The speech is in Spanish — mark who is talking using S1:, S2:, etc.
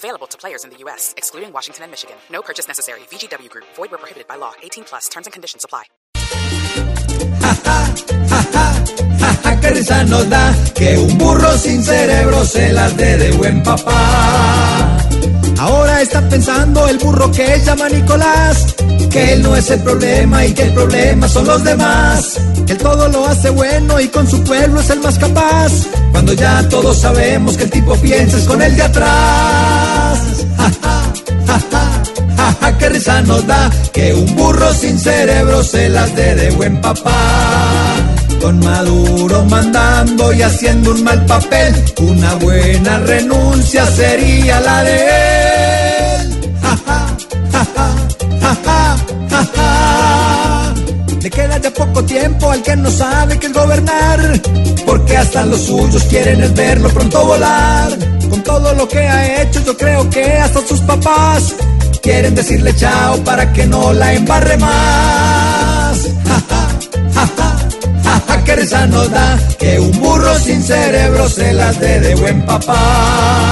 S1: Available to players in the U.S., excluding Washington and Michigan. No purchase necessary. VGW Group. Void where prohibited by law. 18 plus. Terms and conditions apply.
S2: que risa nos da que un burro sin cerebro se las dé de buen papá. Ahora está pensando el burro que llama Nicolás, que él no es el problema y que el problema son los demás, que él todo lo hace bueno y con su pueblo es el más capaz, cuando ya todos sabemos que el tipo piensa es con el de atrás. Nos da que un burro sin cerebro se las dé de buen papá. Con Maduro mandando y haciendo un mal papel, una buena renuncia sería la de él. Ja, ja, ja. Le queda ya poco tiempo al que no sabe qué es gobernar, porque hasta los suyos quieren es verlo pronto volar. Con todo lo que ha hecho, yo creo que hasta sus papás quieren decirle chao para que no la embarre más. Ja, ja, ja, ja que risa nos da que un burro sin cerebro se las dé de buen papá.